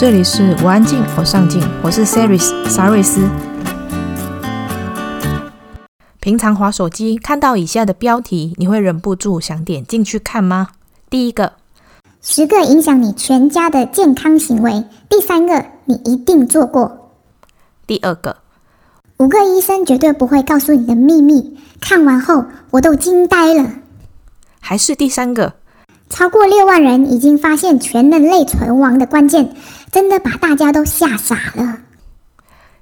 这里是我安静，我上进，我是 Saris 沙瑞斯。平常滑手机看到以下的标题，你会忍不住想点进去看吗？第一个，十个影响你全家的健康行为。第三个，你一定做过。第二个，五个医生绝对不会告诉你的秘密。看完后，我都惊呆了。还是第三个。超过六万人已经发现全人类存亡的关键，真的把大家都吓傻了。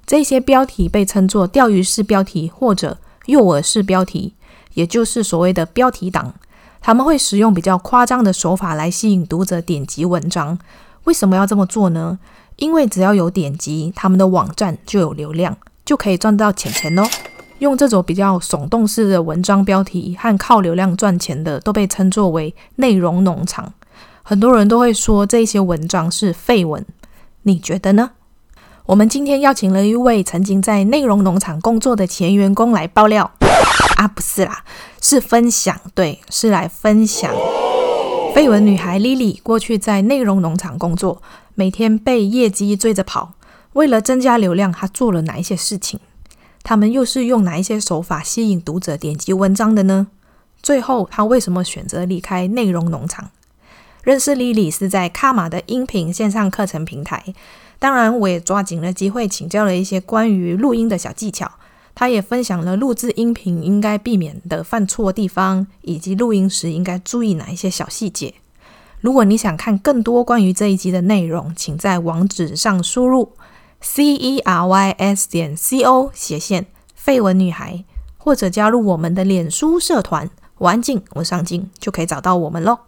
这些标题被称作钓鱼式标题或者诱饵式标题，也就是所谓的标题党。他们会使用比较夸张的手法来吸引读者点击文章。为什么要这么做呢？因为只要有点击，他们的网站就有流量，就可以赚到钱钱哦。用这种比较耸动式的文章标题和靠流量赚钱的，都被称作为内容农场。很多人都会说这些文章是废文，你觉得呢？我们今天邀请了一位曾经在内容农场工作的前员工来爆料啊，不是啦，是分享，对，是来分享。废文女孩 Lily 过去在内容农场工作，每天被业绩追着跑，为了增加流量，她做了哪一些事情？他们又是用哪一些手法吸引读者点击文章的呢？最后，他为什么选择离开内容农场？认识 Lily 是在卡玛的音频线上课程平台。当然，我也抓紧了机会请教了一些关于录音的小技巧。他也分享了录制音频应该避免的犯错地方，以及录音时应该注意哪一些小细节。如果你想看更多关于这一集的内容，请在网址上输入。C e r y s 点 c o 斜线废文女孩，或者加入我们的脸书社团“我安静，我上镜”，就可以找到我们喽。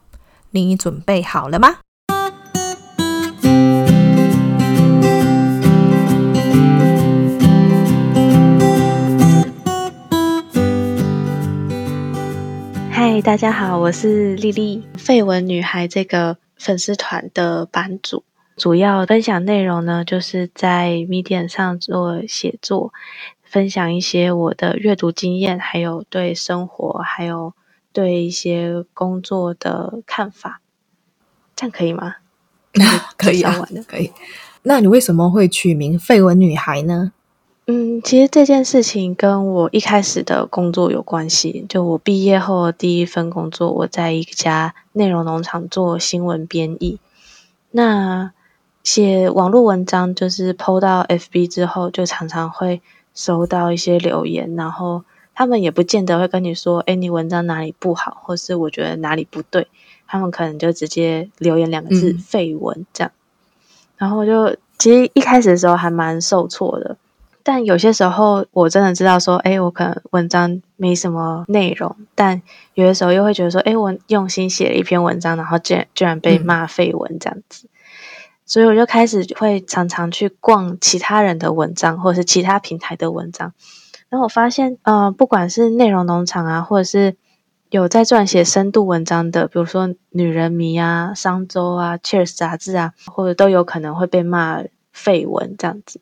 你准备好了吗？嗨，大家好，我是丽丽，废文女孩这个粉丝团的版主。主要分享内容呢，就是在 Medium 上做写作，分享一些我的阅读经验，还有对生活，还有对一些工作的看法。这样可以吗？可以啊，可以。那你为什么会取名“废文女孩”呢？嗯，其实这件事情跟我一开始的工作有关系。就我毕业后第一份工作，我在一家内容农场做新闻编译。那写网络文章就是 PO 到 FB 之后，就常常会收到一些留言，然后他们也不见得会跟你说，哎，你文章哪里不好，或是我觉得哪里不对，他们可能就直接留言两个字“嗯、废文”这样。然后就其实一开始的时候还蛮受挫的，但有些时候我真的知道说，哎，我可能文章没什么内容，但有的时候又会觉得说，哎，我用心写了一篇文章，然后竟然居然被骂废文这样子。所以我就开始会常常去逛其他人的文章，或者是其他平台的文章。然后我发现，呃，不管是内容农场啊，或者是有在撰写深度文章的，比如说《女人迷》啊、商周啊、Cheers 杂志啊，或者都有可能会被骂废文这样子。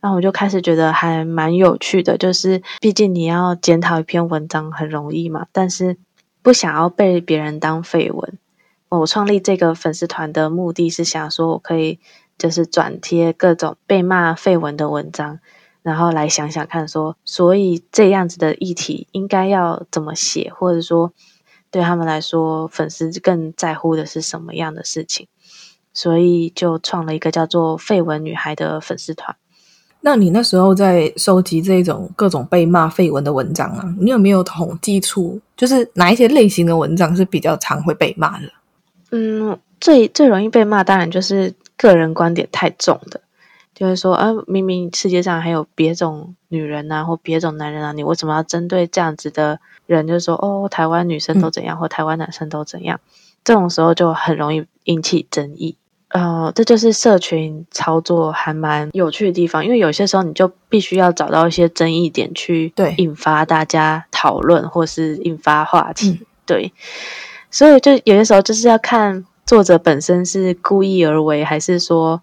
然后我就开始觉得还蛮有趣的，就是毕竟你要检讨一篇文章很容易嘛，但是不想要被别人当废文。我创立这个粉丝团的目的是想说，我可以就是转贴各种被骂废文的文章，然后来想想看说，所以这样子的议题应该要怎么写，或者说对他们来说，粉丝更在乎的是什么样的事情，所以就创了一个叫做“废文女孩”的粉丝团。那你那时候在收集这种各种被骂废文的文章啊，你有没有统计出，就是哪一些类型的文章是比较常会被骂的？嗯，最最容易被骂，当然就是个人观点太重的，就是说，啊，明明世界上还有别种女人啊，或别种男人啊，你为什么要针对这样子的人？就是说，哦，台湾女生都怎样，嗯、或台湾男生都怎样？这种时候就很容易引起争议。呃，这就是社群操作还蛮有趣的地方，因为有些时候你就必须要找到一些争议点去对引发大家讨论，或是引发话题，嗯、对。所以，就有些时候就是要看作者本身是故意而为，还是说，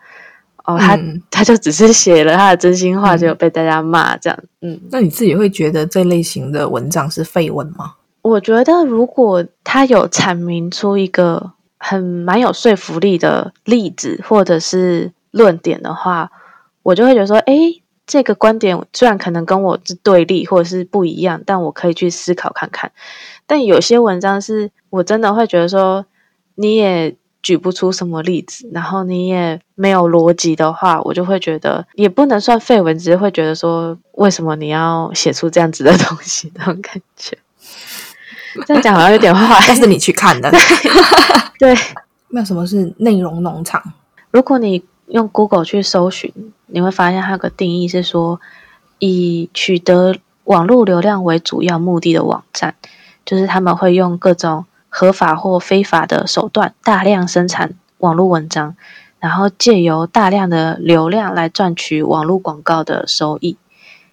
哦，他、嗯、他就只是写了他的真心话，就被大家骂这样。嗯，那你自己会觉得这类型的文章是废文吗？我觉得，如果他有阐明出一个很蛮有说服力的例子，或者是论点的话，我就会觉得说，哎，这个观点虽然可能跟我是对立或者是不一样，但我可以去思考看看。但有些文章是我真的会觉得说，你也举不出什么例子，然后你也没有逻辑的话，我就会觉得也不能算废文，只是会觉得说，为什么你要写出这样子的东西那种感觉。这样讲好像有点坏，但是你去看的。对，那什么是内容农场？如果你用 Google 去搜寻，你会发现它有个定义是说，以取得网络流量为主要目的的网站，就是他们会用各种合法或非法的手段大量生产网络文章，然后借由大量的流量来赚取网络广告的收益。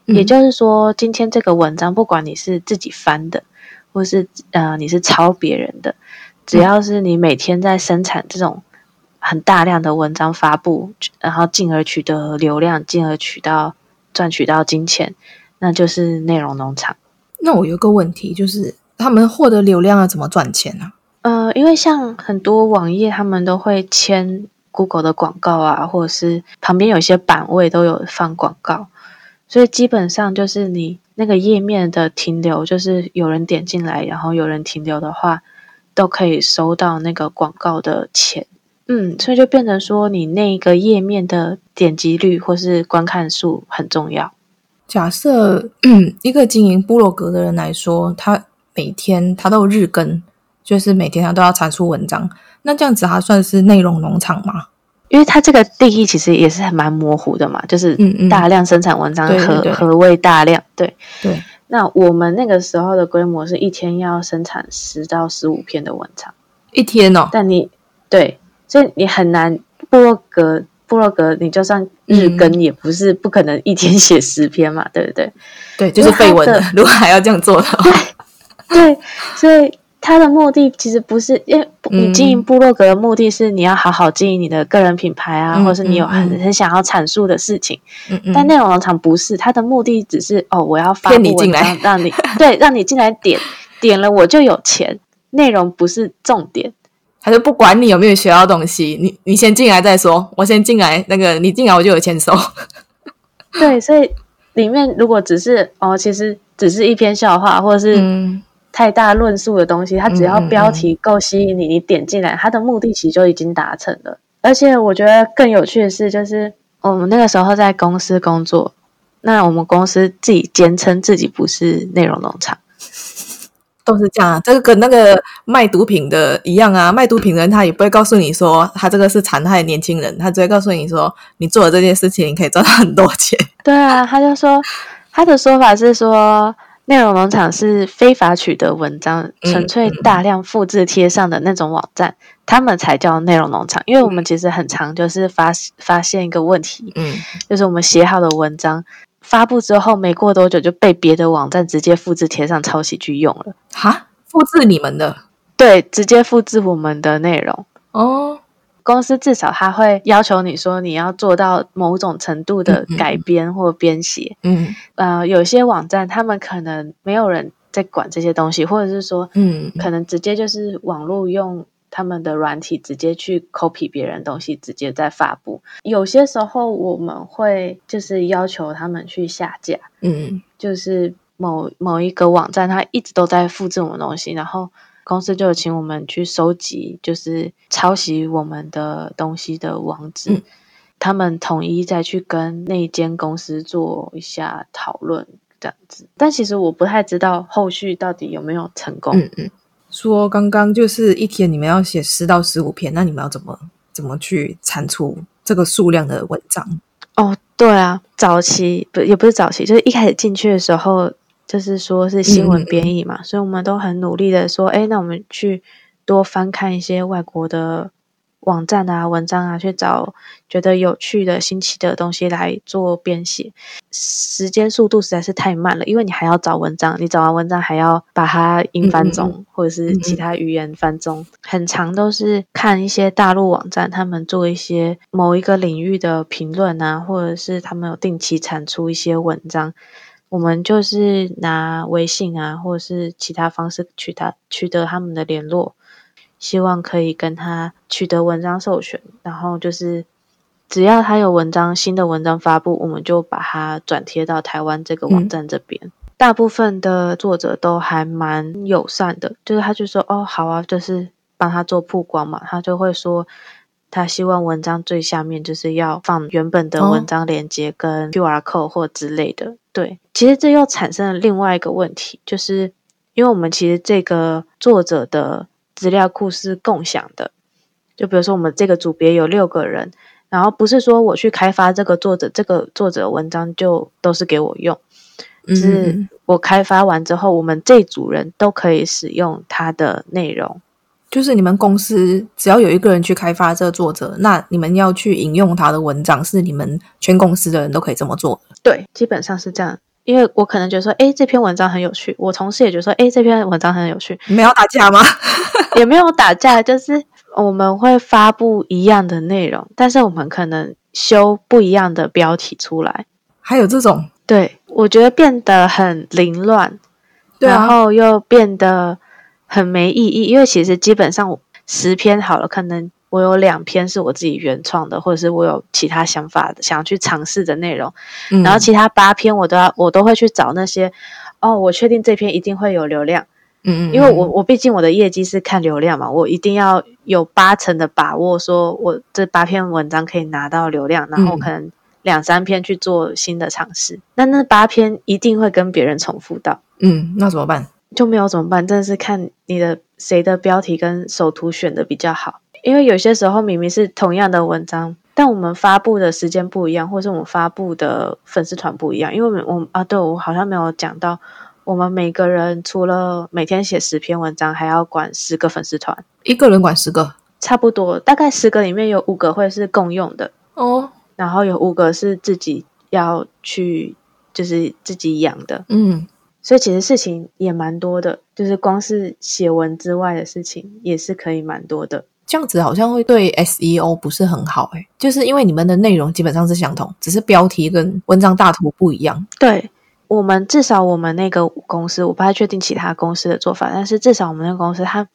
嗯。也就是说，今天这个文章，不管你是自己翻的，或是呃你是抄别人的，只要是你每天在生产这种很大量的文章发布，然后进而取得流量，进而取到赚取到金钱，那就是内容农场。那我有个问题，就是他们获得流量要怎么赚钱呢？呃，因为像很多网页，他们都会签 Google 的广告啊，或者是旁边有一些版位都有放广告，所以基本上就是你。那个页面的停留，就是有人点进来，然后有人停留的话，都可以收到那个广告的钱。嗯，所以就变成说，你那个页面的点击率或是观看数很重要。假设，嗯，一个经营部落格的人来说，他每天他都有日更，就是每天他都要产出文章，那这样子还算是内容农场吗？因为它这个定义其实也是还蛮模糊的嘛，就是大量生产文章，何何谓大量？对对。那我们那个时候的规模是一天要生产十到十五篇的文章，一天哦。但你对，所以你很难部落格部落格，你就算日更，也不是不可能一天写十篇嘛，嗯、对不对？对，就是废文的。如果还要这样做的话，对，对，所以。他的目的其实不是，因为你经营部落格的目的是你要好好经营你的个人品牌啊，嗯、或者是你有很很想要阐述的事情。嗯嗯、但内容农场不是，他的目的只是哦，我要发布文章，让你对，让你进来点点了，我就有钱。内容不是重点，他就不管你有没有学到东西，你你先进来再说，我先进来，那个你进来我就有钱收。对，所以里面如果只是哦，其实只是一篇笑话，或者是。嗯太大论述的东西，它只要标题够吸引你，你点进来，它的目的其实就已经达成了。而且我觉得更有趣的是，就是我们那个时候在公司工作，那我们公司自己坚称自己不是内容农场，都是这样啊。这个跟那个卖毒品的一样啊，卖毒品的人他也不会告诉你说他这个是残害年轻人，他只会告诉你说你做了这件事情你可以赚到很多钱。对啊，他就说他的说法是说。内容农场是非法取得文章，纯粹大量复制贴上的那种网站，嗯、他们才叫内容农场。因为我们其实很常就是发发现一个问题，嗯，就是我们写好的文章发布之后，没过多久就被别的网站直接复制贴上抄袭去用了。哈，复制你们的？对，直接复制我们的内容。哦。公司至少他会要求你说你要做到某种程度的改编或编写。嗯，呃，有些网站他们可能没有人在管这些东西，或者是说，嗯，可能直接就是网络用他们的软体直接去 copy 别人东西，直接在发布。有些时候我们会就是要求他们去下架。嗯，就是某某一个网站它一直都在复制我们东西，然后。公司就有请我们去收集，就是抄袭我们的东西的网址，嗯、他们统一再去跟那间公司做一下讨论，这样子。但其实我不太知道后续到底有没有成功。嗯嗯，说刚刚就是一天你们要写十到十五篇，那你们要怎么怎么去产出这个数量的文章？哦，对啊，早期不也不是早期，就是一开始进去的时候。就是说，是新闻编译嘛，嗯、所以我们都很努力的说，哎，那我们去多翻看一些外国的网站啊、文章啊，去找觉得有趣的、新奇的东西来做编写。时间速度实在是太慢了，因为你还要找文章，你找完文章还要把它英翻中，嗯、或者是其他语言翻中，嗯、很长都是看一些大陆网站，他们做一些某一个领域的评论啊，或者是他们有定期产出一些文章。我们就是拿微信啊，或者是其他方式取他取得他们的联络，希望可以跟他取得文章授权，然后就是只要他有文章，新的文章发布，我们就把它转贴到台湾这个网站这边。嗯、大部分的作者都还蛮友善的，就是他就说哦好啊，就是帮他做曝光嘛，他就会说他希望文章最下面就是要放原本的文章链接跟 QR code 或之类的。哦、对，其实这又产生了另外一个问题，就是因为我们其实这个作者的资料库是共享的。就比如说，我们这个组别有六个人，然后不是说我去开发这个作者，这个作者文章就都是给我用，嗯，是我开发完之后，我们这组人都可以使用它的内容。就是你们公司只要有一个人去开发这个作者，那你们要去引用他的文章，是你们全公司的人都可以这么做的。对，基本上是这样。因为我可能觉得说，哎，这篇文章很有趣，我同事也觉得说，哎，这篇文章很有趣。你们要打架吗？也没有打架，就是。我们会发布一样的内容，但是我们可能修不一样的标题出来。还有这种，对，我觉得变得很凌乱，对啊，然后又变得很没意义。因为其实基本上十篇好了，可能我有两篇是我自己原创的，或者是我有其他想法的，想要去尝试的内容。嗯，然后其他八篇我都要，我都会去找那些，哦，我确定这篇一定会有流量。嗯，因为我我毕竟我的业绩是看流量嘛，我一定要有八成的把握，说我这八篇文章可以拿到流量，然后可能两三篇去做新的尝试，那那八篇一定会跟别人重复到。嗯，那怎么办？就没有怎么办？真的是看你的谁的标题跟首图选的比较好，因为有些时候明明是同样的文章，但我们发布的时间不一样，或是我们发布的粉丝团不一样，因为我们啊，对，我好像没有讲到。我们每个人除了每天写十篇文章，还要管十个粉丝团，一个人管十个，差不多，大概十个里面有五个会是共用的哦，然后有五个是自己要去，就是自己养的，嗯，所以其实事情也蛮多的，就是光是写文之外的事情也是可以蛮多的。这样子好像会对 SEO 不是很好诶，就是因为你们的内容基本上是相同，只是标题跟文章大图不一样，对。我们至少我们那个公司，我不太确定其他公司的做法，但是至少我们那个公司，它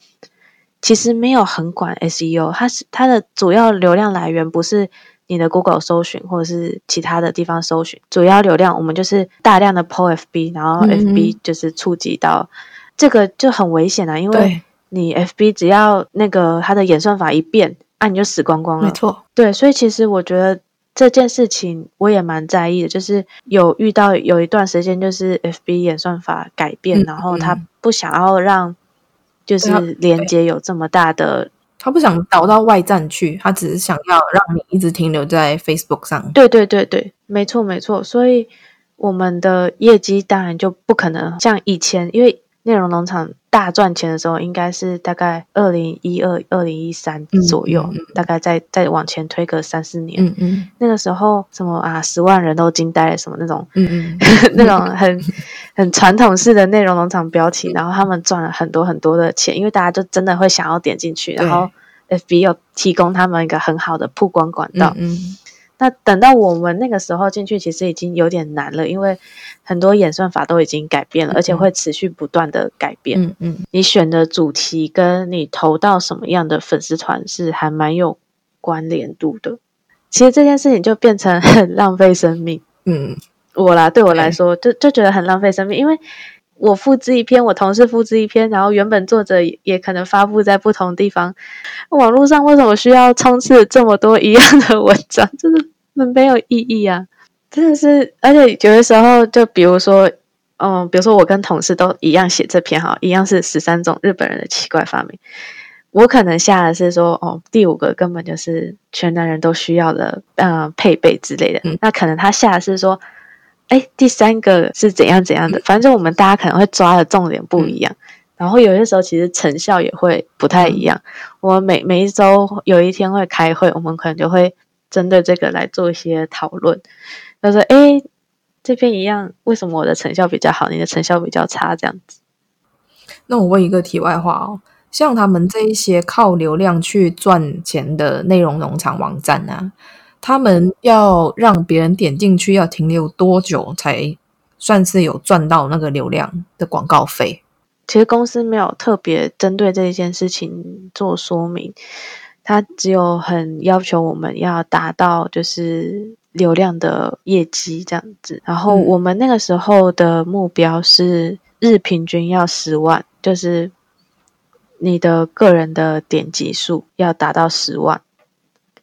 其实没有很管 SEO，它是它的主要流量来源不是你的 Google 搜寻或者是其他的地方搜寻，主要流量我们就是大量的 PO FB，然后 FB 就是触及到、嗯、这个就很危险啊，因为你 FB 只要那个它的演算法一变，啊你就死光光了，没错，对，所以其实我觉得。这件事情我也蛮在意的，就是有遇到有一段时间，就是 FB 演算法改变，嗯、然后他不想要让就是连接有这么大的，他不想导到外站去，他只是想要让你一直停留在 Facebook 上。对对对对，没错没错，所以我们的业绩当然就不可能像以前，因为。内容农场大赚钱的时候，应该是大概二零一二、二零一三左右，嗯嗯、大概再再往前推个三四年。嗯嗯、那个时候什么啊，十万人都惊呆了，什么那种，嗯嗯、那种很 很传统式的内容农场标题，然后他们赚了很多很多的钱，因为大家就真的会想要点进去，然后 FB 又提供他们一个很好的曝光管道。嗯嗯那等到我们那个时候进去，其实已经有点难了，因为很多演算法都已经改变了，嗯、而且会持续不断的改变。嗯嗯，你选的主题跟你投到什么样的粉丝团是还蛮有关联度的。其实这件事情就变成很浪费生命。嗯，我啦，对我来说，就就觉得很浪费生命，因为我复制一篇，我同事复制一篇，然后原本作者也可能发布在不同地方。网络上为什么需要充斥这么多一样的文章？就是。没有意义啊，真的是，而且有的时候，就比如说，嗯，比如说我跟同事都一样写这篇哈，一样是十三种日本人的奇怪发明，我可能下的是说，哦，第五个根本就是全男人都需要的，嗯，配备之类的，嗯，那可能他下的是说，哎，第三个是怎样怎样的，反正我们大家可能会抓的重点不一样，嗯，然后有些时候其实成效也会不太一样。我们每每一周有一天会开会，我们可能就会。针对这个来做一些讨论，他说：“哎，这边一样，为什么我的成效比较好，你的成效比较差？这样子。”那我问一个题外话哦，像他们这一些靠流量去赚钱的内容农场网站啊，他们要让别人点进去要停留多久才算是有赚到那个流量的广告费？其实公司没有特别针对这一件事情做说明。它只有很要求我们要达到就是流量的业绩这样子。然后我们那个时候的目标是日平均要十万，就是你的个人的点击数要达到十万。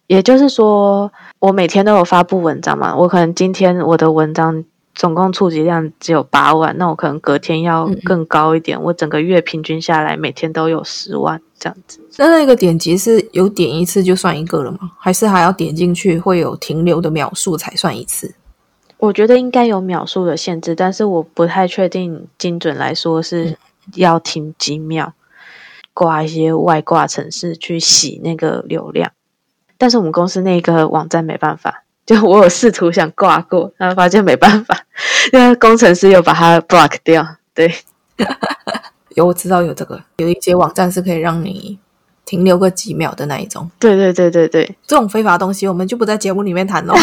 也就是说，我每天都有发布文章嘛，我可能今天我的文章总共触及量只有八万，那我可能隔天要更高一点，嗯、我整个月平均下来每天都有十万这样子。那那个点击是有点一次就算一个了吗？还是还要点进去会有停留的秒数才算一次？我觉得应该有秒数的限制，但是我不太确定精准来说是要停几秒，挂一些外挂程式去洗那个流量。但是我们公司那个网站没办法，就我有试图想挂过，然后发现没办法，因为工程师又把它 block 掉。对，有我知道有这个，有一些网站是可以让你停留个几秒的那一种。对对对对对，这种非法的东西我们就不在节目里面谈了。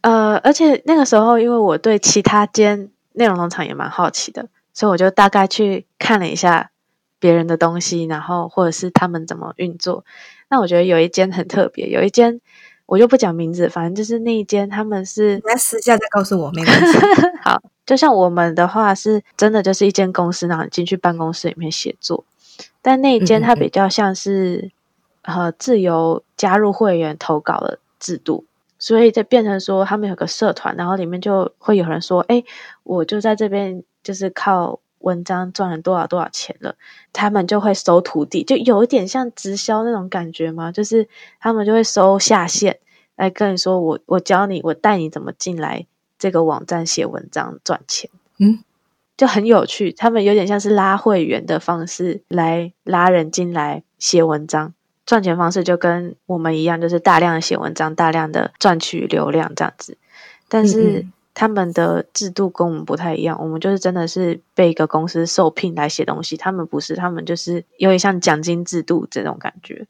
呃，而且那个时候，因为我对其他间内容农场也蛮好奇的，所以我就大概去看了一下。别人的东西，然后或者是他们怎么运作。那我觉得有一间很特别，有一间我就不讲名字，反正就是那一间他们是，你私下再告诉我，没关系。好，就像我们的话是真的就是一间公司，然后你进去办公室里面写作。但那一间它比较像是嗯嗯呃自由加入会员投稿的制度，所以就变成说他们有个社团，然后里面就会有人说：“哎，我就在这边，就是靠。”文章赚了多少多少钱了，他们就会收徒弟，就有一点像直销那种感觉嘛，就是他们就会收下线来跟你说我，我我教你，我带你怎么进来这个网站写文章赚钱，嗯，就很有趣。他们有点像是拉会员的方式来拉人进来写文章，赚钱方式就跟我们一样，就是大量的写文章，大量的赚取流量这样子，但是。他们的制度跟我们不太一样，我们就是真的是被一个公司受聘来写东西，他们不是，他们就是有点像奖金制度这种感觉。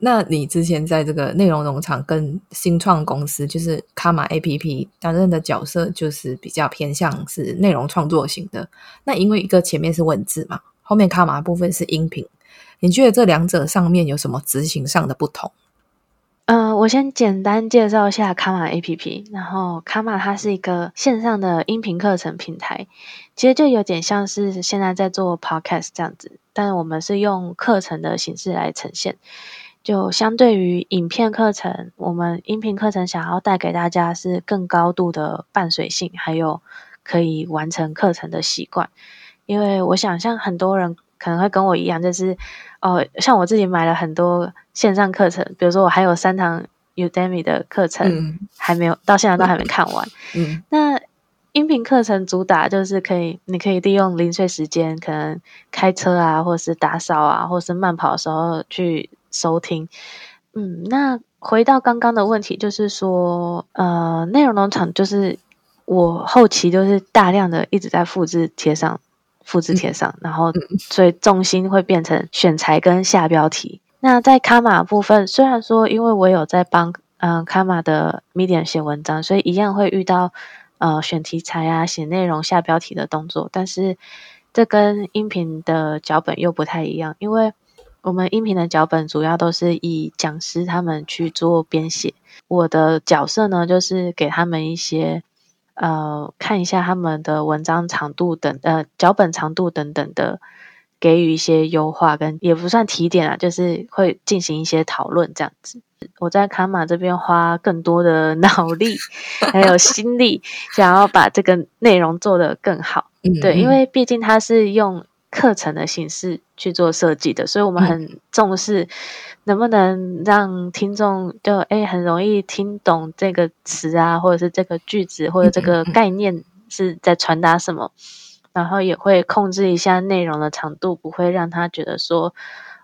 那你之前在这个内容农场跟新创公司，就是卡玛 APP 担任的角色，就是比较偏向是内容创作型的。那因为一个前面是文字嘛，后面卡玛部分是音频，你觉得这两者上面有什么执行上的不同？嗯、我先简单介绍一下卡玛 APP。然后卡玛它是一个线上的音频课程平台，其实就有点像是现在在做 Podcast 这样子，但我们是用课程的形式来呈现。就相对于影片课程，我们音频课程想要带给大家是更高度的伴随性，还有可以完成课程的习惯。因为我想像很多人可能会跟我一样，就是。哦，像我自己买了很多线上课程，比如说我还有三堂 Udemy 的课程还没有、嗯、到现在都还没看完。嗯，那音频课程主打就是可以，你可以利用零碎时间，可能开车啊，或者是打扫啊，或者是慢跑的时候去收听。嗯，那回到刚刚的问题，就是说，呃，内容农场就是我后期就是大量的一直在复制贴上。复制贴上，然后所以重心会变成选材跟下标题。那在卡玛部分，虽然说因为我有在帮嗯卡玛的 Medium 写文章，所以一样会遇到呃选题材啊、写内容、下标题的动作，但是这跟音频的脚本又不太一样，因为我们音频的脚本主要都是以讲师他们去做编写，我的角色呢就是给他们一些。呃，看一下他们的文章长度等，呃，脚本长度等等的，给予一些优化跟也不算提点啊，就是会进行一些讨论这样子。我在卡玛这边花更多的 脑力还有心力，想要把这个内容做得更好。对，因为毕竟它是用课程的形式去做设计的，所以我们很重视。能不能让听众就诶很容易听懂这个词啊，或者是这个句子，或者这个概念是在传达什么？然后也会控制一下内容的长度，不会让他觉得说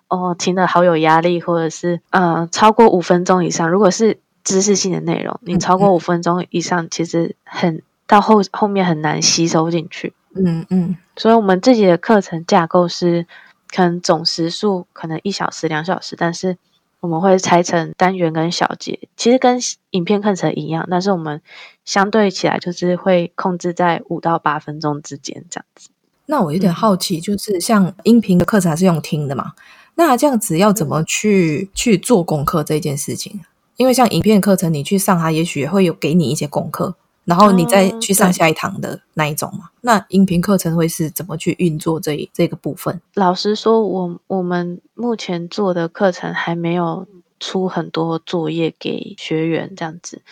哦听得好有压力，或者是呃超过五分钟以上。如果是知识性的内容，你超过五分钟以上，其实很到后后面很难吸收进去。嗯嗯，所以我们自己的课程架构是。可能总时数可能一小时、两小时，但是我们会拆成单元跟小节，其实跟影片课程一样，但是我们相对起来就是会控制在五到八分钟之间这样子。那我有点好奇，就是像音频的课程还是用听的嘛？那这样子要怎么去、嗯、去做功课这件事情？因为像影片课程，你去上它，也许会有给你一些功课，然后你再去上下一堂的那一种嘛。嗯、那音频课程会是怎么去运作这这个部分？老实说，我我们目前做的课程还没有出很多作业给学员这样子，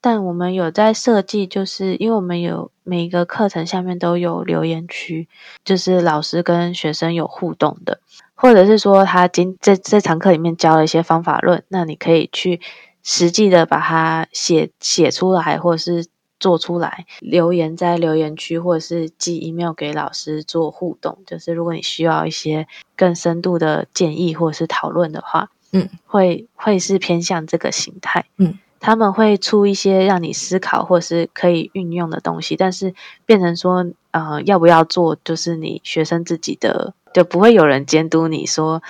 但我们有在设计，就是因为我们有每一个课程下面都有留言区，就是老师跟学生有互动的。或者是说，他今这这堂课里面教了一些方法论，那你可以去实际的把它写写出来，或者是做出来，留言在留言区，或者是寄 email 给老师做互动。就是如果你需要一些更深度的建议或者是讨论的话，嗯，会会是偏向这个形态，嗯。他们会出一些让你思考或是可以运用的东西，但是变成说，呃，要不要做，就是你学生自己的，就不会有人监督你说，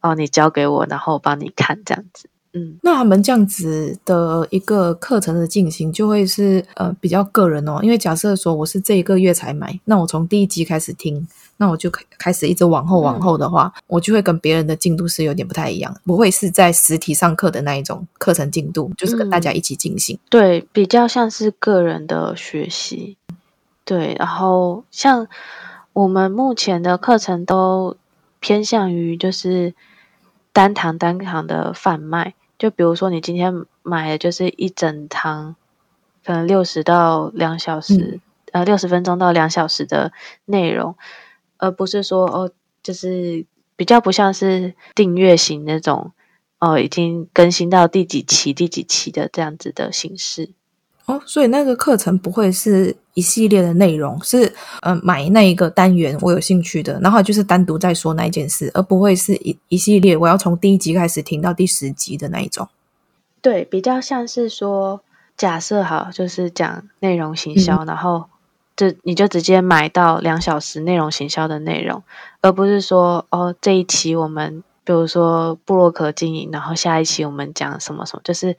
哦，你交给我，然后我帮你看这样子。嗯，那他们这样子的一个课程的进行，就会是呃比较个人哦，因为假设说我是这一个月才买，那我从第一集开始听。那我就开始一直往后往后的话，嗯、我就会跟别人的进度是有点不太一样，不会是在实体上课的那一种课程进度，就是跟大家一起进行。嗯、对，比较像是个人的学习。对，然后像我们目前的课程都偏向于就是单堂单堂的贩卖，就比如说你今天买的就是一整堂，可能六十到两小时，嗯、呃，六十分钟到两小时的内容。而不是说哦，就是比较不像是订阅型那种哦，已经更新到第几期、第几期的这样子的形式哦，所以那个课程不会是一系列的内容，是呃买那一个单元我有兴趣的，然后就是单独在说那一件事，而不会是一一系列我要从第一集开始听到第十集的那一种。对，比较像是说假设好，就是讲内容行销，嗯、然后。就你就直接买到两小时内容行销的内容，而不是说哦，这一期我们比如说布洛克经营，然后下一期我们讲什么什么，就是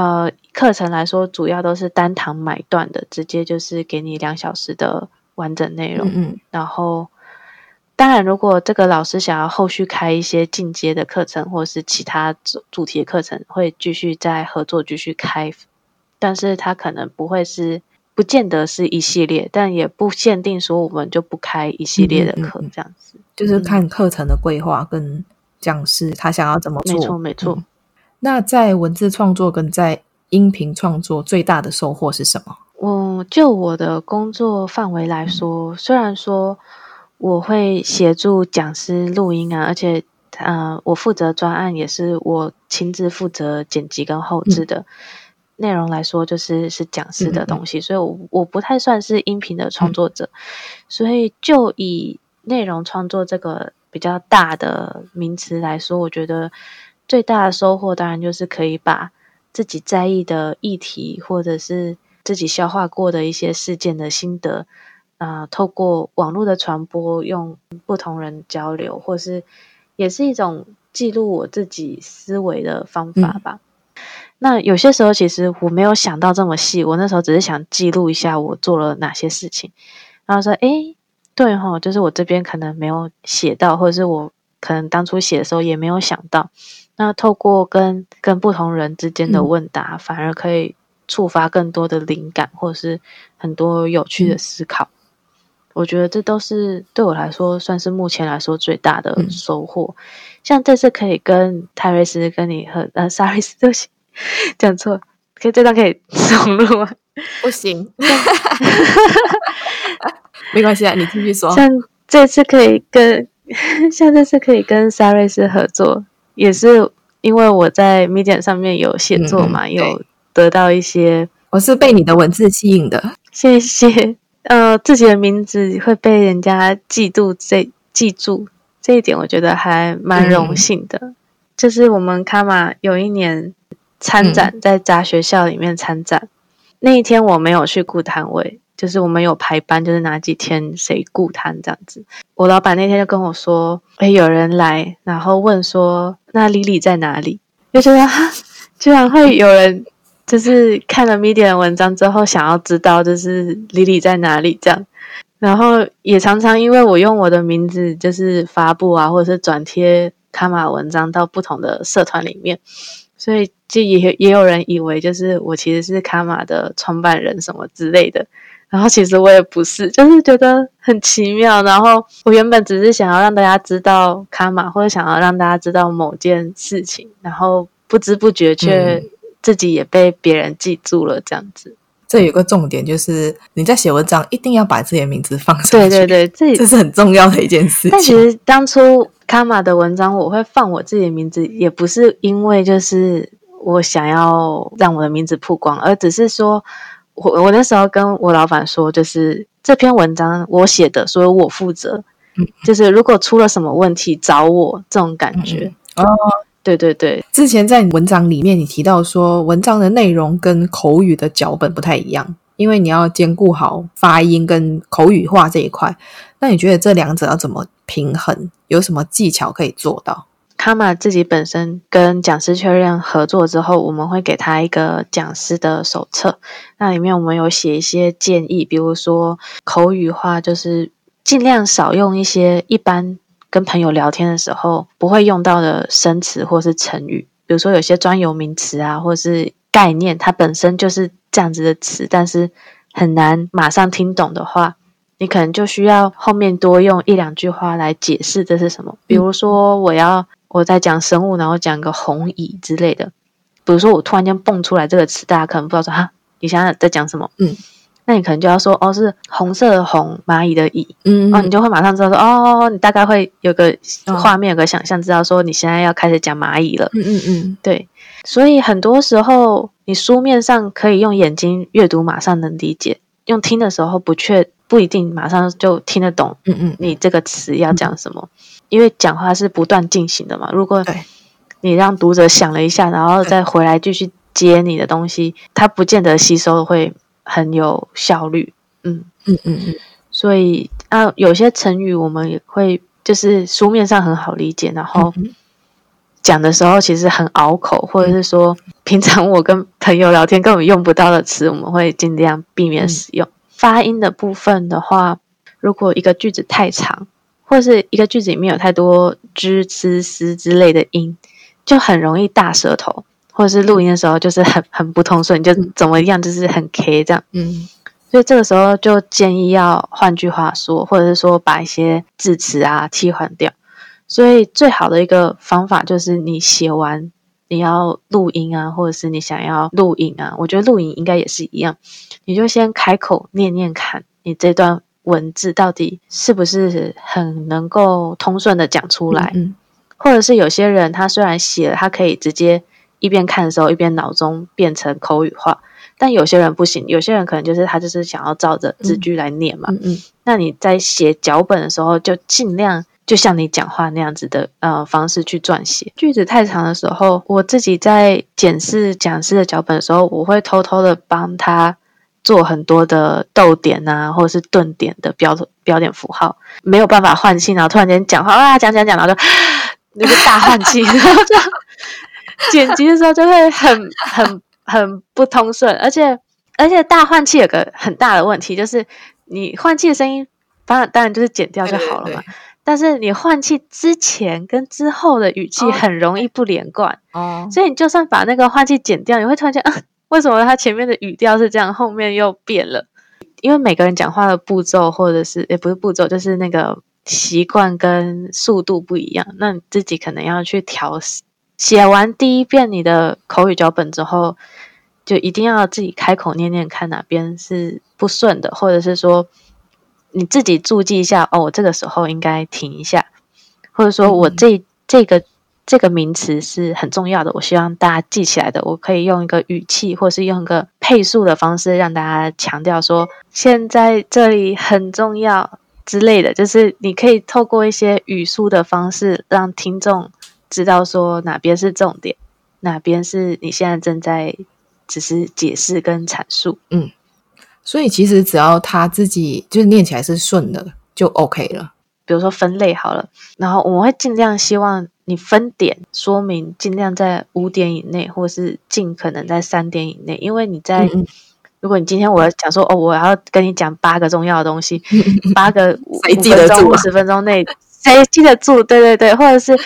呃课程来说主要都是单堂买断的，直接就是给你两小时的完整内容。嗯嗯。然后当然，如果这个老师想要后续开一些进阶的课程，或者是其他主主题的课程，会继续再合作继续开，但是他可能不会是。不见得是一系列，但也不限定说我们就不开一系列的课，这样子，嗯嗯嗯，就是看课程的规划跟讲师他想要怎么做。没错，没错。嗯，那在文字创作跟在音频创作最大的收获是什么？我就我的工作范围来说，嗯，虽然说我会协助讲师录音啊，而且呃，我负责专案也是我亲自负责剪辑跟后置的。嗯内容来说，就是是讲师的东西，嗯嗯，所以我我不太算是音频的创作者，嗯、所以就以内容创作这个比较大的名词来说，我觉得最大的收获当然就是可以把自己在意的议题，或者是自己消化过的一些事件的心得，啊、呃，透过网络的传播，用不同人交流，或是也是一种记录我自己思维的方法吧。嗯那有些时候，其实我没有想到这么细。我那时候只是想记录一下我做了哪些事情，然后说：“诶，对齁，就是我这边可能没有写到，或者是我可能当初写的时候也没有想到。那透过跟跟不同人之间的问答，嗯、反而可以触发更多的灵感，或者是很多有趣的思考。嗯、我觉得这都是对我来说，算是目前来说最大的收获。嗯、像这次可以跟泰瑞斯、跟你和呃萨瑞斯都行。讲错，可以这段可以 重录吗？不行，没关系啊，你继续说。像这次可以跟，像这次可以跟萨瑞斯合作，也是因为我在 Medium 上面有写作嘛，嗯、有得到一些。我是被你的文字吸引的，谢谢。呃，自己的名字会被人家记住，这记住这一点，我觉得还蛮荣幸的。嗯、就是我们卡玛有一年。参展在杂学校里面参展，嗯、那一天我没有去顾摊位，就是我们有排班，就是哪几天谁顾摊这样子。我老板那天就跟我说：“诶，有人来，然后问说，那 Lily 在哪里？”就觉得哈，居然会有人就是看了 media 的文章之后，想要知道就是 Lily 在哪里这样。然后也常常因为我用我的名字就是发布啊，或者是转贴卡玛文章到不同的社团里面，所以就也也有人以为就是我其实是卡玛的创办人什么之类的。然后其实我也不是，就是觉得很奇妙。然后我原本只是想要让大家知道卡玛，或者想要让大家知道某件事情，然后不知不觉却自己也被别人记住了，这样子。这有个重点，就是你在写文章一定要把自己的名字放上去。对对对，这这是很重要的一件事情。但其实当初卡玛的文章，我会放我自己的名字，也不是因为就是我想要让我的名字曝光，而只是说我我那时候跟我老板说，就是这篇文章我写的，所以我负责。嗯，就是如果出了什么问题，找我这种感觉。嗯、哦。对对对，之前在文章里面你提到说，文章的内容跟口语的脚本不太一样，因为你要兼顾好发音跟口语化这一块。那你觉得这两者要怎么平衡？有什么技巧可以做到？卡玛自己本身跟讲师确认合作之后，我们会给他一个讲师的手册，那里面我们有写一些建议，比如说口语化，就是尽量少用一些一般。跟朋友聊天的时候不会用到的生词或是成语，比如说有些专有名词啊，或是概念，它本身就是这样子的词，但是很难马上听懂的话，你可能就需要后面多用一两句话来解释这是什么。比如说我要我在讲生物，然后讲个红蚁之类的，比如说我突然间蹦出来这个词，大家可能不知道说哈，你想想在讲什么？嗯。那你可能就要说哦，是红色的红，蚂蚁的蚁，嗯，哦，你就会马上知道说哦，你大概会有个画面，有个想象，知道说你现在要开始讲蚂蚁了，嗯嗯嗯，对。所以很多时候，你书面上可以用眼睛阅读，马上能理解；用听的时候，不确不一定马上就听得懂。嗯嗯，你这个词要讲什么？因为讲话是不断进行的嘛。如果你让读者想了一下，然后再回来继续接你的东西，他不见得吸收会。很有效率，嗯嗯嗯嗯，所以啊，有些成语我们也会，就是书面上很好理解，然后讲的时候其实很拗口，或者是说平常我跟朋友聊天根本用不到的词，我们会尽量避免使用。发音的部分的话，如果一个句子太长，或者是一个句子里面有太多之、之、思之类的音，就很容易大舌头。或者是录音的时候，就是很 很不通顺，就怎么样，就是很 K 这样。嗯，所以这个时候就建议要换句话说，或者是说把一些字词啊替换掉。所以最好的一个方法就是你写完你要录音啊，或者是你想要录影啊，我觉得录影应该也是一样，你就先开口念念看，你这段文字到底是不是很能够通顺的讲出来。嗯，或者是有些人他虽然写了，他可以直接。一边看的时候，一边脑中变成口语化，但有些人不行，有些人可能就是他就是想要照着字句来念嘛。嗯嗯。那你在写脚本的时候，就尽量就像你讲话那样子的呃方式去撰写。句子太长的时候，我自己在检视讲师的脚本的时候，我会偷偷的帮他做很多的逗点啊，或者是顿点的标标点符号，没有办法换气，然后突然间讲话啊讲讲讲，然后就 那个大换气，然 后就。剪辑的时候就会很很很不通顺，而且而且大换气有个很大的问题，就是你换气的声音，当然当然就是剪掉就好了嘛。对对对，但是你换气之前跟之后的语气很容易不连贯哦，所以你就算把那个换气剪掉，你会突然间啊，为什么他前面的语调是这样，后面又变了？因为每个人讲话的步骤或者是也不是步骤，就是那个习惯跟速度不一样，那你自己可能要去调。写完第一遍你的口语脚本之后，就一定要自己开口念念看哪边是不顺的，或者是说你自己注记一下哦，我这个时候应该停一下，或者说我这这个这个名词是很重要的，我希望大家记起来的，我可以用一个语气或是用一个配速的方式让大家强调说现在这里很重要之类的，就是你可以透过一些语速的方式让听众。知道说哪边是重点，哪边是你现在正在只是解释跟阐述，嗯，所以其实只要他自己就是念起来是顺的，就 OK 了。比如说分类好了，然后我们会尽量希望你分点说明，尽量在五点以内，或是尽可能在三点以内，因为你在，如果你今天我要讲说哦，我要跟你讲八个重要的东西，八个五分钟、五十分钟内谁记得住？对对对，或者是。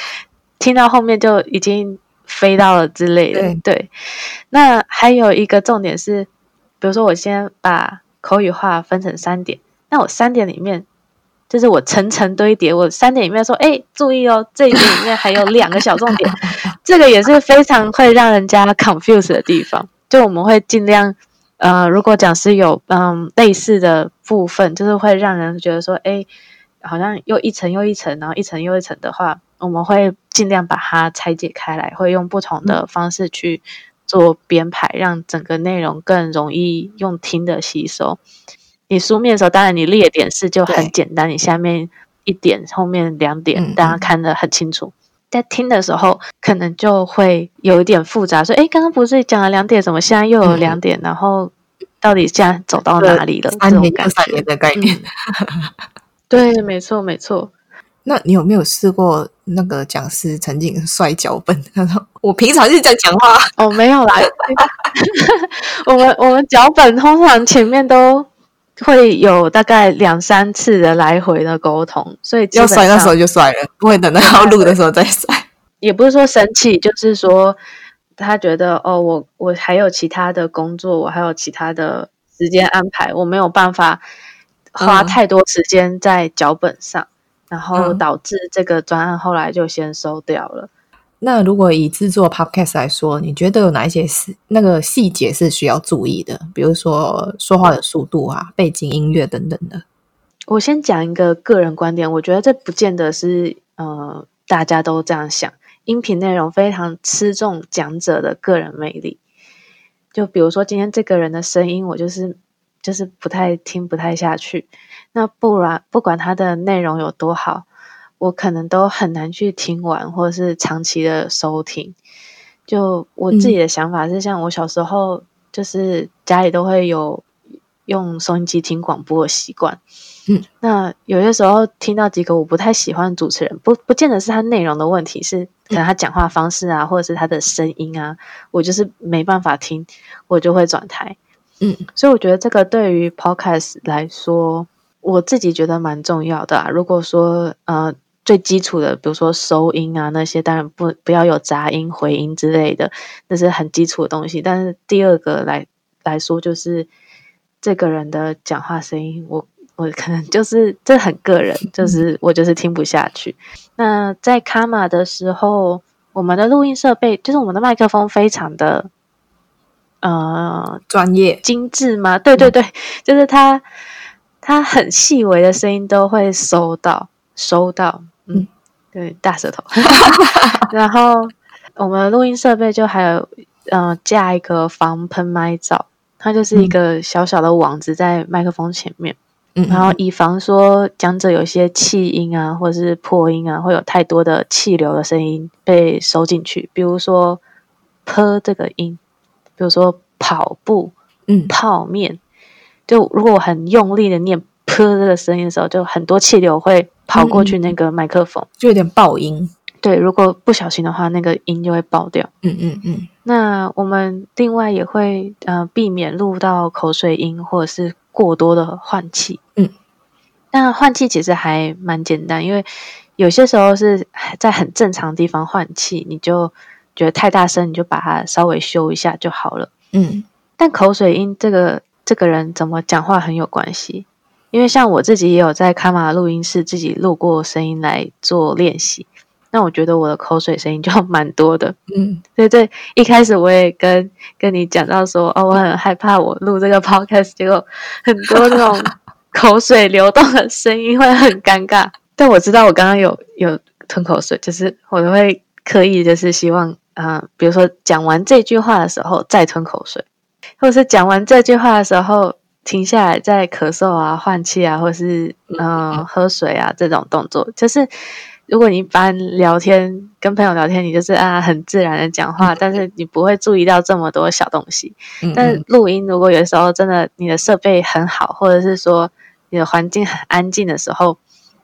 听到后面就已经飞到了之类的。对，对，那还有一个重点是，比如说我先把口语化分成三点，那我三点里面。就是我层层堆叠，我三点里面说，哎，注意哦，这一点里面还有两个小重点，这个也是非常会让人家 confuse 的地方。就我们会尽量，呃，如果讲师有嗯类似的部分，就是会让人觉得说，哎，好像又一层又一层，然后一层又一层的话，我们会尽量把它拆解开来，会用不同的方式去做编排，让整个内容更容易用听的吸收。你书面的时候，当然你列点式就很简单，你下面一点，后面两点，大家看得很清楚。在听的时候，可能就会有一点复杂，说：“哎，刚刚不是讲了两点，怎么现在又有两点？然后到底现在走到哪里了？”三年跟三年的概念。对，没错，没错。那你有没有试过那个讲师曾经摔脚本？他说：“我平常是在讲话。”哦，没有啦。我们我们脚本通常前面都。会有大概两三次的来回的沟通，所以要甩那时候就甩了，不会等到要录的时候再甩。也不是说生气，就是说他觉得哦，我我还有其他的工作，我还有其他的时间安排，我没有办法花太多时间在脚本上，嗯、然后导致这个专案后来就先收掉了。那如果以制作 Podcast 来说，你觉得有哪一些是那个细节是需要注意的？比如说说话的速度啊、背景音乐等等的。我先讲一个个人观点，我觉得这不见得是呃大家都这样想。音频内容非常吃重讲者的个人魅力。就比如说今天这个人的声音，我就是就是不太听不太下去。那不然不管他的内容有多好。我可能都很难去听完，或者是长期的收听。就我自己的想法是，像我小时候，就是家里都会有用收音机听广播的习惯。嗯，那有些时候听到几个我不太喜欢的主持人，不不见得是他内容的问题，是可能他讲话方式啊，或者是他的声音啊，我就是没办法听，我就会转台。嗯，所以我觉得这个对于 Podcast 来说，我自己觉得蛮重要的啊。如果说呃。最基础的，比如说收音啊，那些当然不不要有杂音、回音之类的，那是很基础的东西。但是第二个来来说，就是这个人的讲话声音，我我可能就是 这很个人，就是我就是听不下去。那在卡玛的时候，我们的录音设备就是我们的麦克风非常的呃专业、精致吗？对对对，就是它它很细微的声音都会收到收到。嗯，对，大舌头。然后我们录音设备就还有，嗯、呃，架一个防喷麦罩，它就是一个小小的网子在麦克风前面，嗯，然后以防说讲者有些气音啊，或者是破音啊，会有太多的气流的声音被收进去，比如说“泼”这个音，比如说跑步，嗯，泡面，就如果我很用力的念“泼”这个声音的时候，就很多气流会。跑过去那个麦克风，就有点爆音。对，如果不小心的话，那个音就会爆掉。嗯嗯嗯。那我们另外也会呃避免录到口水音或者是过多的换气。嗯。那换气其实还蛮简单，因为有些时候是在很正常的地方换气，你就觉得太大声，你就把它稍微修一下就好了。嗯。但口水音这个这个人怎么讲话很有关系。因为像我自己也有在卡玛录音室自己录过声音来做练习，那我觉得我的口水声音就 蛮多的，嗯，对对。一开始我也跟跟你讲到说，哦，我很害怕我录这个 podcast，结果很多那种 口水流动的声音会很尴尬。但我知道我刚刚有有吞口水，就是我都会刻意就是希望啊、呃，比如说讲完这句话的时候再吞口水，或者是讲完这句话的时候。停下来，再咳嗽啊、换气啊，或是嗯、呃、喝水啊，这种动作，就是如果你一般聊天跟朋友聊天，你就是啊很自然的讲话，但是你不会注意到这么多小东西。但是录音，如果有时候真的你的设备很好，或者是说你的环境很安静的时候，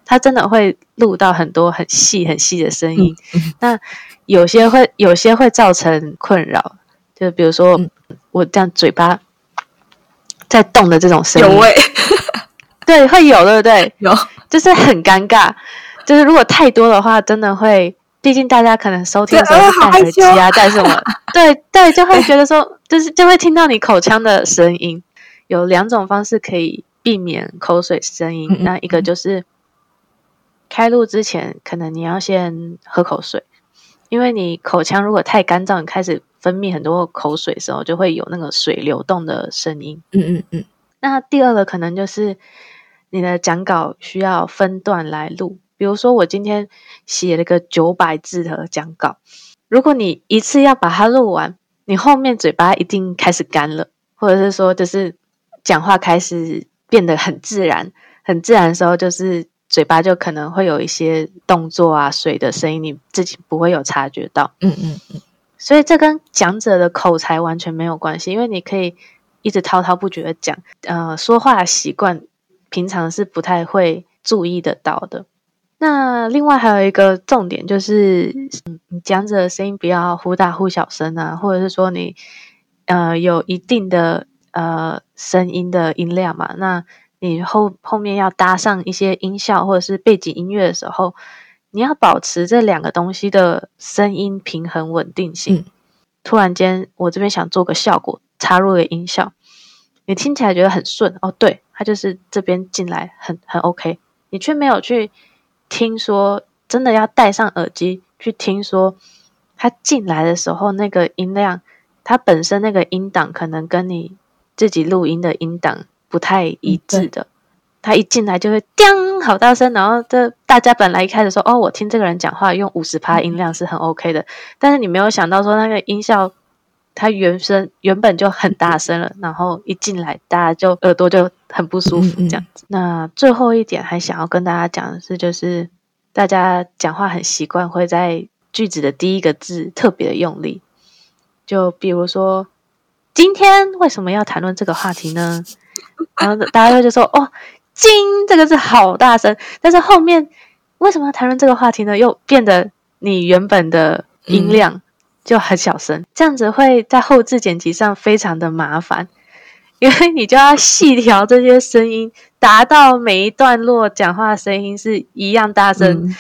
它真的会录到很多很细很细的声音。那有些会有些会造成困扰，就比如说我这样嘴巴。在动的这种声音，有味，对，会有，对不对？有，就是很尴尬。就是如果太多的话，真的会毕竟大家可能收听的时候是戴耳机啊，戴什么？对对，就会觉得说，就是就会听到你口腔的声音。有两种方式可以避免口水声音，那一个就是开录之前，可能你要先喝口水，因为你口腔如果太干燥，你开始分泌很多口水的时候，就会有那个水流动的声音。嗯嗯嗯。那第二个可能就是你的讲稿需要分段来录。比如说，我今天写了个九百字的讲稿，如果你一次要把它录完，你后面嘴巴一定开始干了，或者是说，就是讲话开始变得很自然，很自然的时候，就是嘴巴就可能会有一些动作啊、水的声音，你自己不会有察觉到。嗯嗯嗯。所以这跟讲者的口才完全没有关系，因为你可以一直滔滔不绝的讲，呃，说话习惯平常是不太会注意得到的。那另外还有一个重点就是，你讲者的声音不要忽大忽小声啊，或者是说你呃有一定的呃声音的音量嘛，那你后后面要搭上一些音效或者是背景音乐的时候，你要保持这两个东西的声音平衡稳定性。嗯、突然间我这边想做个效果，插入个音效，你听起来觉得很顺哦，对，它就是这边进来很很 OK，你却没有去。听说真的要戴上耳机去听，说它进来的时候那个音量，它本身那个音档可能跟你自己录音的音档不太一致的。他一进来就会叮，好大声，然后这大家本来一开始说哦，我听这个人讲话用五十趴音量是很 OK 的，但是你没有想到说那个音效它原声原本就很大声了，然后一进来大家就耳朵就。很不舒服这样子。那最后一点还想要跟大家讲的是，就是大家讲话很习惯会在句子的第一个字特别的用力。就比如说，今天为什么要谈论这个话题呢？然后大家就说：“哦，金这个字好大声。”但是后面为什么要谈论这个话题呢？又变得你原本的音量就很小声，这样子会在后置剪辑上非常的麻烦。因为你就要细调这些声音，达到每一段落讲话的声音是一样大声。嗯、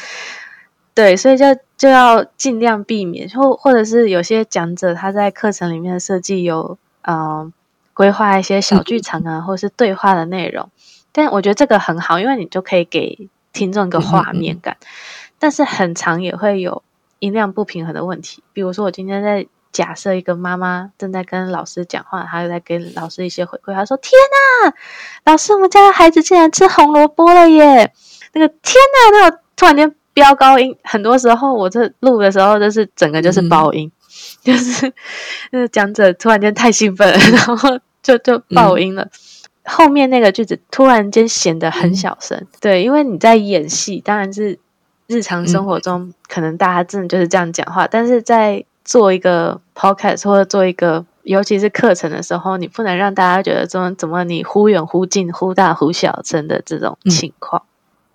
对，所以就就要尽量避免，或或者是有些讲者他在课程里面的设计有呃规划一些小剧场啊，嗯、或者是对话的内容。但我觉得这个很好，因为你就可以给听众一个画面感。嗯嗯嗯，但是很长也会有音量不平衡的问题，比如说我今天在。假设一个妈妈正在跟老师讲话，她又在给老师一些回馈。她说：“天哪，老师，我们家的孩子竟然吃红萝卜了耶！”那个天哪，那个突然间飙高音，很多时候我这录的时候就是整个就是爆音，嗯、就是那个 讲者突然间太兴奋了，然后就就爆音了。嗯、后面那个句子突然间显得很小声，嗯、对，因为你在演戏，当然是日常生活中、嗯、可能大家真的就是这样讲话，但是在做一个 podcast 或者做一个，尤其是课程的时候，你不能让大家觉得说怎么你忽远忽近、忽大忽小声的这种情况。嗯。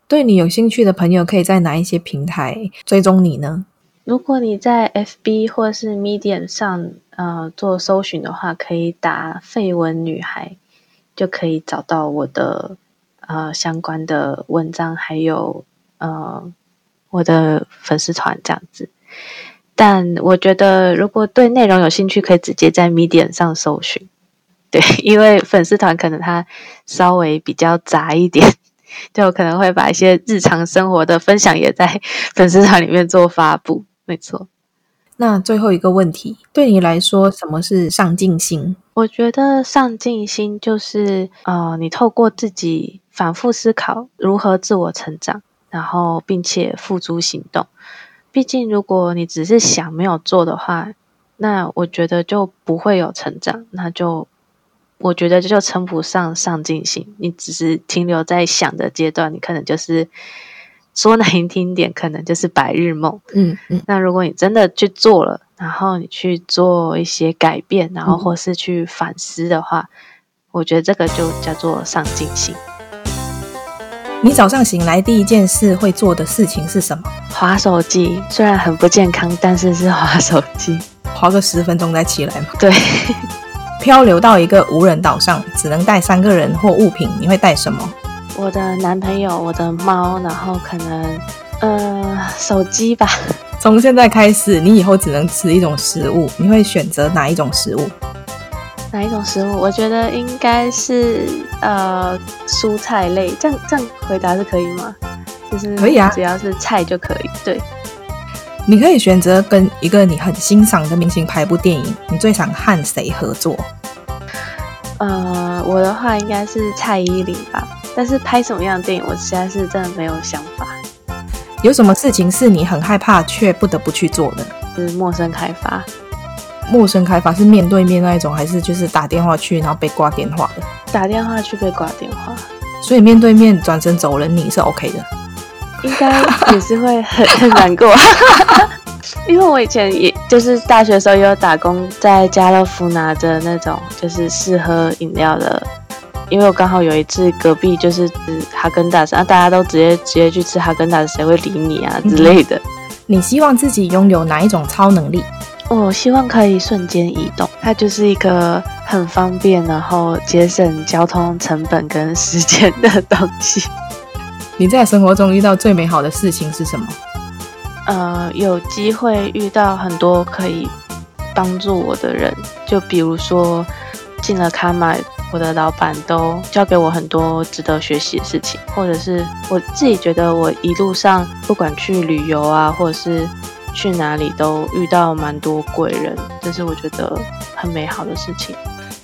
对你有兴趣的朋友，可以在哪一些平台追踪你呢？如果你在 FB 或是 Medium 上呃做搜寻的话，可以打“绯闻女孩”，就可以找到我的呃相关的文章，还有呃我的粉丝团这样子。但我觉得，如果对内容有兴趣，可以直接在 Medium 上搜寻。对，因为粉丝团可能它稍微比较杂一点，就可能会把一些日常生活的分享也在 粉丝团里面做发布。没错。那最后一个问题，对你来说，什么是上进心？我觉得上进心就是，呃，你透过自己反复思考如何自我成长，然后并且付诸行动。毕竟，如果你只是想没有做的话，那我觉得就不会有成长。那就我觉得这就称不上上进心。你只是停留在想的阶段，你可能就是说难听点，可能就是白日梦。嗯嗯。那如果你真的去做了，然后你去做一些改变，然后或是去反思的话，嗯、我觉得这个就叫做上进心。你早上醒来第一件事会做的事情是什么？划手机，虽然很不健康，但是是划手机，划个十分钟再起来嘛。对，漂流到一个无人岛上，只能带三个人或物品，你会带什么？我的男朋友，我的猫，然后可能呃手机吧。从现在开始，你以后只能吃一种食物，你会选择哪一种食物？哪一种食物？我觉得应该是呃蔬菜类。这样这样回答是可以吗？就是可以啊，只要是菜就可以。对，你可以选择跟一个你很欣赏的明星拍部电影，你最想和谁合作？呃，我的话应该是蔡依林吧。但是拍什么样的电影，我实在是真的没有想法。有什么事情是你很害怕却不得不去做的？是陌生开发。陌生开发是面对面那一种，还是就是打电话去然后被挂电话的？打电话去被挂电话。所以面对面转身走人，你是 OK 的？应该也是会很很难过，因为我以前也就是大学的时候也有打工，在家乐福拿着那种就是试喝饮料的，因为我刚好有一次隔壁就是哈根达斯，啊大家都直接直接去吃哈根达斯，谁会理你啊之类的。你希望自己拥有哪一种超能力？我希望可以瞬间移动，它就是一个很方便，然后节省交通成本跟时间的东西。你在生活中遇到最美好的事情是什么？呃，有机会遇到很多可以帮助我的人，就比如说进了卡玛，我的老板都教给我很多值得学习的事情，或者是我自己觉得我一路上不管去旅游啊，或者是。去哪里都遇到蛮多贵人，这是我觉得很美好的事情。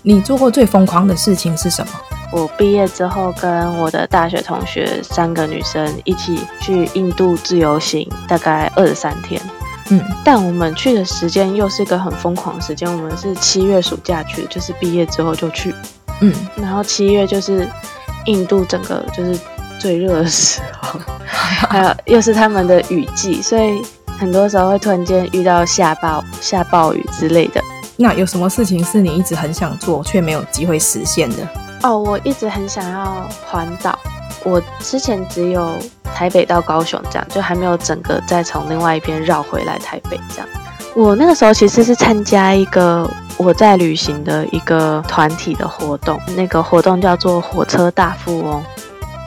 你做过最疯狂的事情是什么？我毕业之后跟我的大学同学三个女生一起去印度自由行，大概二十三天。嗯，但我们去的时间又是一个很疯狂的时间，我们是七月暑假去，就是毕业之后就去。嗯，然后七月就是印度整个就是最热的时候，还有又是他们的雨季，所以。很多时候会突然间遇到下暴下暴雨之类的。那有什么事情是你一直很想做却没有机会实现的？哦，我一直很想要环岛。我之前只有台北到高雄这样，就还没有整个再从另外一边绕回来台北这样。我那个时候其实是参加一个我在旅行的一个团体的活动，那个活动叫做火车大富翁。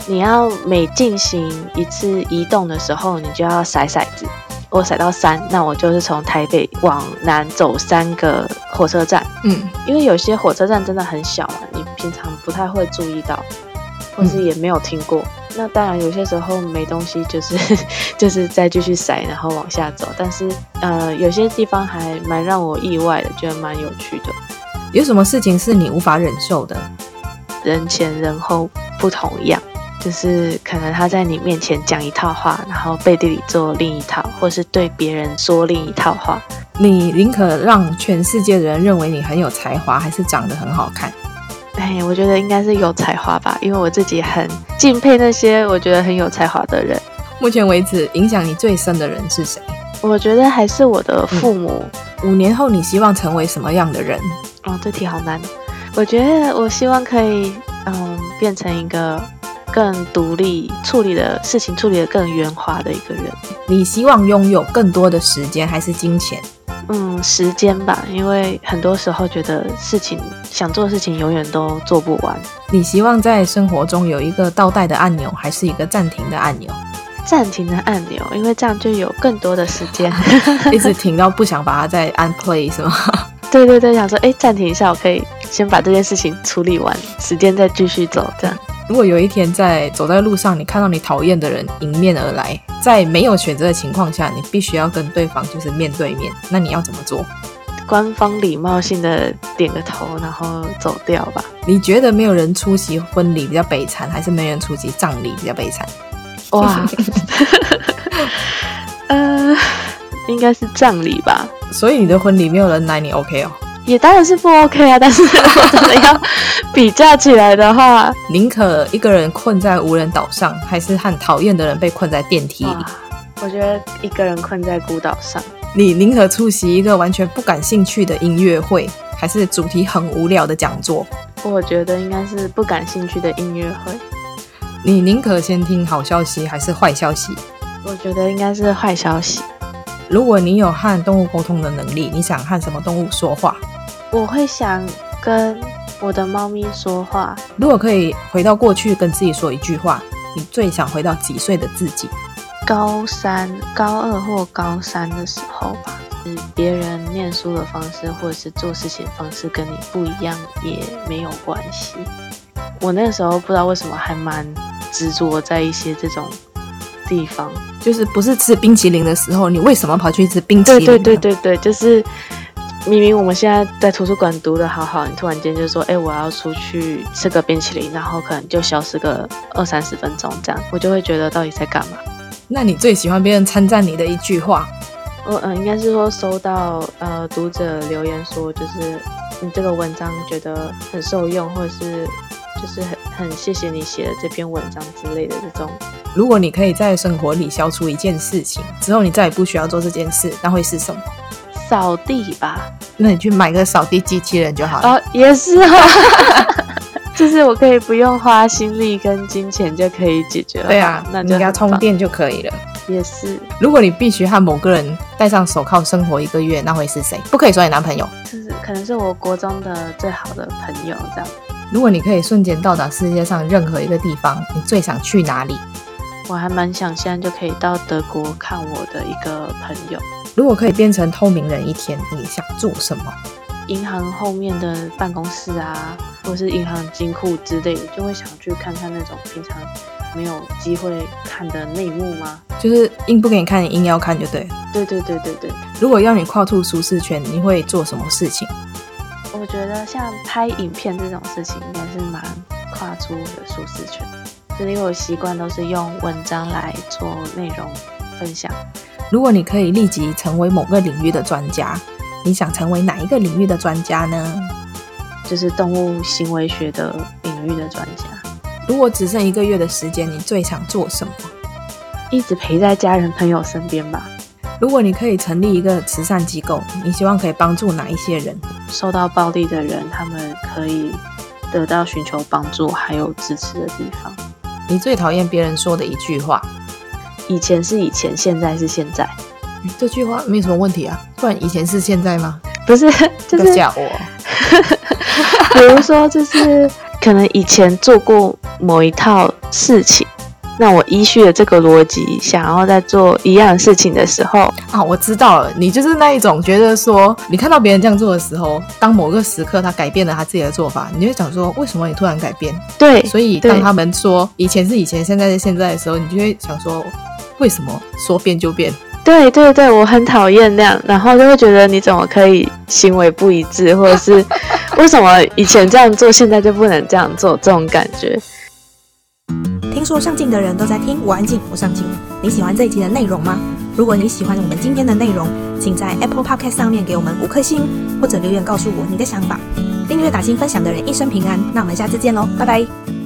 你要每进行一次移动的时候，你就要甩骰子。我甩到三，那我就是从台北往南走三个火车站。嗯，因为有些火车站真的很小嘛，你平常不太会注意到，或是也没有听过。嗯、那当然有些时候没东西，就是 就是再继续塞，然后往下走。但是呃，有些地方还蛮让我意外的，觉得蛮有趣的。有什么事情是你无法忍受的？人前人后不同样。就是可能他在你面前讲一套话，然后背地里做另一套，或是对别人说另一套话。你宁可让全世界的人认为你很有才华，还是长得很好看？哎，我觉得应该是有才华吧，因为我自己很敬佩那些我觉得很有才华的人。目前为止，影响你最深的人是谁？我觉得还是我的父母。嗯，五年后，你希望成为什么样的人？哦，这题好难。我觉得我希望可以，嗯，变成一个。更独立处理的事情，处理的更圆滑的一个人。你希望拥有更多的时间还是金钱？嗯，时间吧，因为很多时候觉得事情想做的事情永远都做不完。你希望在生活中有一个倒带的按钮，还是一个暂停的按钮？暂停的按钮，因为这样就有更多的时间，一直停到不想把它再按 play 是吗？对对对，想说哎，暂停一下，我可以先把这件事情处理完，时间再继续走，这样。如果有一天在走在路上，你看到你讨厌的人迎面而来，在没有选择的情况下，你必须要跟对方就是面对面，那你要怎么做？官方礼貌性的点个头，然后走掉吧。你觉得没有人出席婚礼比较悲惨，还是没人出席葬礼比较悲惨？哇，呃，应该是葬礼吧。所以你的婚礼没有人来，你 OK 哦？也当然是不 OK 啊，但是 如果真的要比较起来的话，宁可一个人困在无人岛上，还是和讨厌的人被困在电梯里？我觉得一个人困在孤岛上。你宁可出席一个完全不感兴趣的音乐会，还是主题很无聊的讲座？我觉得应该是不感兴趣的音乐会。你宁可先听好消息还是坏消息？我觉得应该是坏消息。如果你有和动物沟通的能力，你想和什么动物说话？我会想跟我的猫咪说话。如果可以回到过去跟自己说一句话，你最想回到几岁的自己？高三、高二或高三的时候吧，是别人念书的方式或者是做事情的方式跟你不一样也没有关系。我那时候不知道为什么还蛮执着在一些这种地方，就是不是吃冰淇淋的时候，你为什么跑去吃冰淇淋？对对对对对，就是明明我们现在在图书馆读的好好，你突然间就说，哎，我要出去吃个冰淇淋，然后可能就消失个二三十分钟这样，我就会觉得到底在干嘛？那你最喜欢别人称赞你的一句话？我嗯，应该是说收到呃读者留言说，就是你这个文章觉得很受用，或者是就是很很谢谢你写的这篇文章之类的这种。如果你可以在生活里消除一件事情之后，你再也不需要做这件事，那会是什么？扫地吧。那你去买个扫地机器人就好了。哦，也是哈、哦。就是我可以不用花心力跟金钱就可以解决了。对啊，那你给它充电就可以了。也是。如果你必须和某个人戴上手铐生活一个月，那会是谁？不可以说你男朋友。就是可能是我国中的最好的朋友这样。如果你可以瞬间到达世界上任何一个地方，你最想去哪里？我还蛮想现在就可以到德国看我的一个朋友。如果可以变成透明人一天，你想做什么？银行后面的办公室啊，或是银行金库之类的，就会想去看看那种平常没有机会看的内幕吗？就是硬不给你看，你硬要看就对。对对对对对。如果要你跨出舒适圈，你会做什么事情？我觉得像拍影片这种事情，应该是蛮跨出我的舒适圈。就是因为我习惯都是用文章来做内容分享。如果你可以立即成为某个领域的专家。你想成为哪一个领域的专家呢？就是动物行为学的领域的专家。如果只剩一个月的时间，你最想做什么？一直陪在家人朋友身边吧。如果你可以成立一个慈善机构，你希望可以帮助哪一些人？受到暴力的人，他们可以得到寻求帮助还有支持的地方。你最讨厌别人说的一句话？以前是以前，现在是现在。这句话没什么问题啊，不然以前是现在吗？不是，就是吓我。比如说，就是可能以前做过某一套事情，那我依序的这个逻辑，想要在做一样的事情的时候啊，我知道了，你就是那一种觉得说，你看到别人这样做的时候，当某个时刻他改变了他自己的做法，你就会想说，为什么你突然改变？对，所以当他们说以前是以前，现在是现在的时候，你就会想说，为什么说变就变？对对对，我很讨厌那样，然后就会觉得你怎么可以行为不一致，或者是 为什么以前这样做，现在就不能这样做，这种感觉。听说上镜的人都在听，我安静，我上镜。你喜欢这一集的内容吗？如果你喜欢我们今天的内容，请在 Apple Podcast 上面给我们五颗星，或者留言告诉我你的想法。订阅、打星、分享的人一生平安。那我们下次见喽，拜拜。